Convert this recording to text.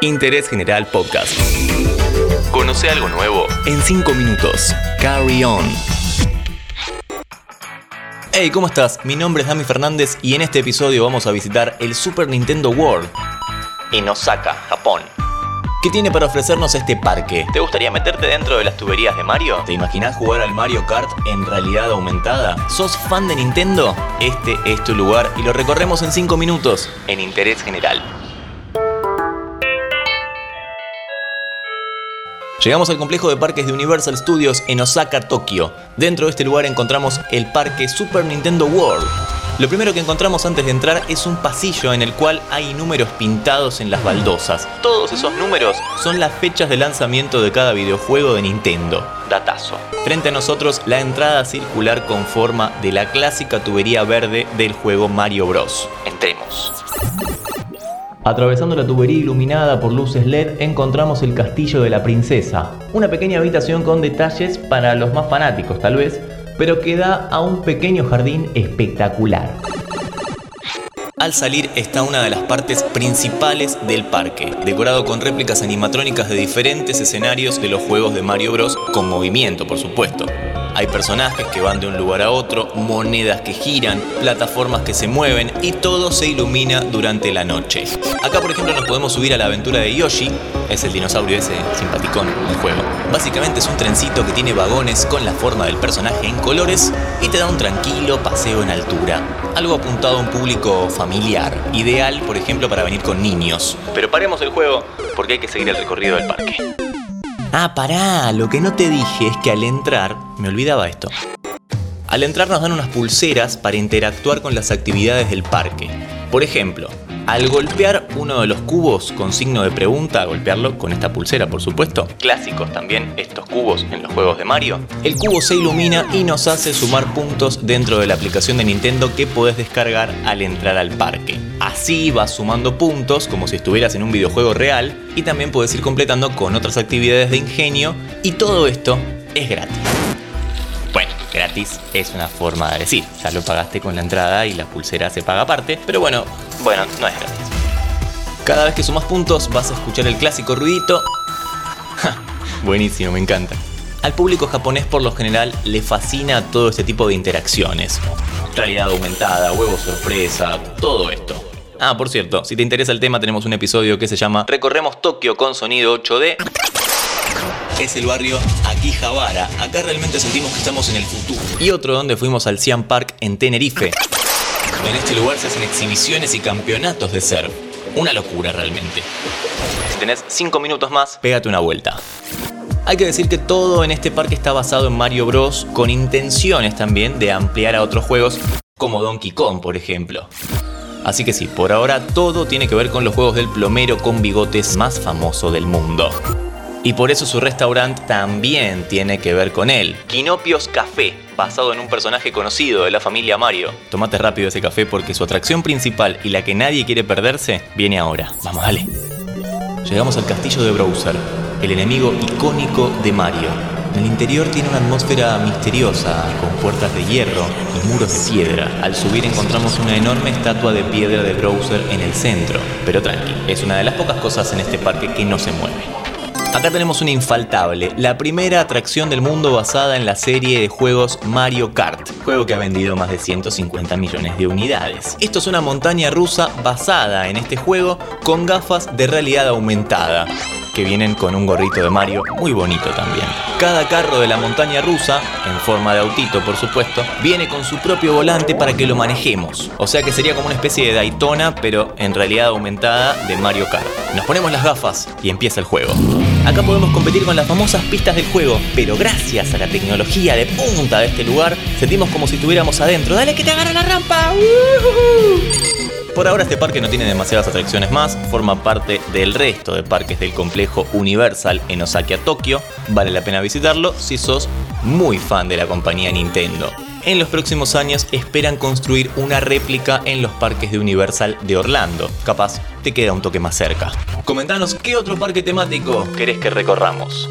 Interés General Podcast. Conoce algo nuevo en 5 minutos. Carry on. Hey, ¿cómo estás? Mi nombre es Dami Fernández y en este episodio vamos a visitar el Super Nintendo World en Osaka, Japón. ¿Qué tiene para ofrecernos este parque? ¿Te gustaría meterte dentro de las tuberías de Mario? ¿Te imaginas jugar al Mario Kart en realidad aumentada? ¿Sos fan de Nintendo? Este es tu lugar y lo recorremos en 5 minutos en Interés General. Llegamos al complejo de parques de Universal Studios en Osaka, Tokio. Dentro de este lugar encontramos el parque Super Nintendo World. Lo primero que encontramos antes de entrar es un pasillo en el cual hay números pintados en las baldosas. Todos esos números son las fechas de lanzamiento de cada videojuego de Nintendo. Datazo. Frente a nosotros la entrada circular con forma de la clásica tubería verde del juego Mario Bros. Entremos. Atravesando la tubería iluminada por luces LED encontramos el castillo de la princesa, una pequeña habitación con detalles para los más fanáticos tal vez, pero que da a un pequeño jardín espectacular. Al salir está una de las partes principales del parque, decorado con réplicas animatrónicas de diferentes escenarios de los juegos de Mario Bros. con movimiento, por supuesto. Hay personajes que van de un lugar a otro, monedas que giran, plataformas que se mueven y todo se ilumina durante la noche. Acá por ejemplo nos podemos subir a la aventura de Yoshi, es el dinosaurio ese simpaticón del juego. Básicamente es un trencito que tiene vagones con la forma del personaje en colores y te da un tranquilo paseo en altura. Algo apuntado a un público familiar, ideal por ejemplo para venir con niños. Pero paremos el juego porque hay que seguir el recorrido del parque. Ah, pará, lo que no te dije es que al entrar, me olvidaba esto. Al entrar nos dan unas pulseras para interactuar con las actividades del parque. Por ejemplo, al golpear uno de los cubos con signo de pregunta, golpearlo con esta pulsera, por supuesto. Clásicos también estos cubos en los juegos de Mario. El cubo se ilumina y nos hace sumar puntos dentro de la aplicación de Nintendo que podés descargar al entrar al parque. Así vas sumando puntos como si estuvieras en un videojuego real y también puedes ir completando con otras actividades de ingenio y todo esto es gratis. Bueno, gratis es una forma de decir, ya lo pagaste con la entrada y la pulsera se paga aparte, pero bueno, bueno, no es gratis. Cada vez que sumas puntos vas a escuchar el clásico ruidito. buenísimo, me encanta. Al público japonés por lo general le fascina todo este tipo de interacciones. Realidad aumentada, huevo sorpresa, todo esto. Ah, por cierto, si te interesa el tema tenemos un episodio que se llama Recorremos Tokio con sonido 8D. Es el barrio Akihabara. Acá realmente sentimos que estamos en el futuro. Y otro donde fuimos al Siam Park en Tenerife. En este lugar se hacen exhibiciones y campeonatos de surf. Una locura realmente. Si tenés 5 minutos más, pégate una vuelta. Hay que decir que todo en este parque está basado en Mario Bros. con intenciones también de ampliar a otros juegos como Donkey Kong, por ejemplo. Así que sí, por ahora todo tiene que ver con los juegos del plomero con bigotes más famoso del mundo. Y por eso su restaurante también tiene que ver con él. Quinopios Café, basado en un personaje conocido de la familia Mario. Tomate rápido ese café porque su atracción principal y la que nadie quiere perderse viene ahora. Vamos, dale. Llegamos al castillo de Browser, el enemigo icónico de Mario. El interior tiene una atmósfera misteriosa, con puertas de hierro y muros de piedra. Al subir encontramos una enorme estatua de piedra de Browser en el centro. Pero tranqui, es una de las pocas cosas en este parque que no se mueve. Acá tenemos una infaltable, la primera atracción del mundo basada en la serie de juegos Mario Kart, juego que ha vendido más de 150 millones de unidades. Esto es una montaña rusa basada en este juego con gafas de realidad aumentada que vienen con un gorrito de Mario muy bonito también. Cada carro de la montaña rusa, en forma de autito por supuesto, viene con su propio volante para que lo manejemos. O sea que sería como una especie de Daytona, pero en realidad aumentada de Mario Kart. Nos ponemos las gafas y empieza el juego. Acá podemos competir con las famosas pistas del juego, pero gracias a la tecnología de punta de este lugar, sentimos como si estuviéramos adentro. ¡Dale que te agarra la rampa! Por ahora este parque no tiene demasiadas atracciones más, forma parte del resto de parques del complejo Universal en Osaka, Tokio. Vale la pena visitarlo si sos muy fan de la compañía Nintendo. En los próximos años esperan construir una réplica en los parques de Universal de Orlando. Capaz te queda un toque más cerca. Comentanos qué otro parque temático querés que recorramos.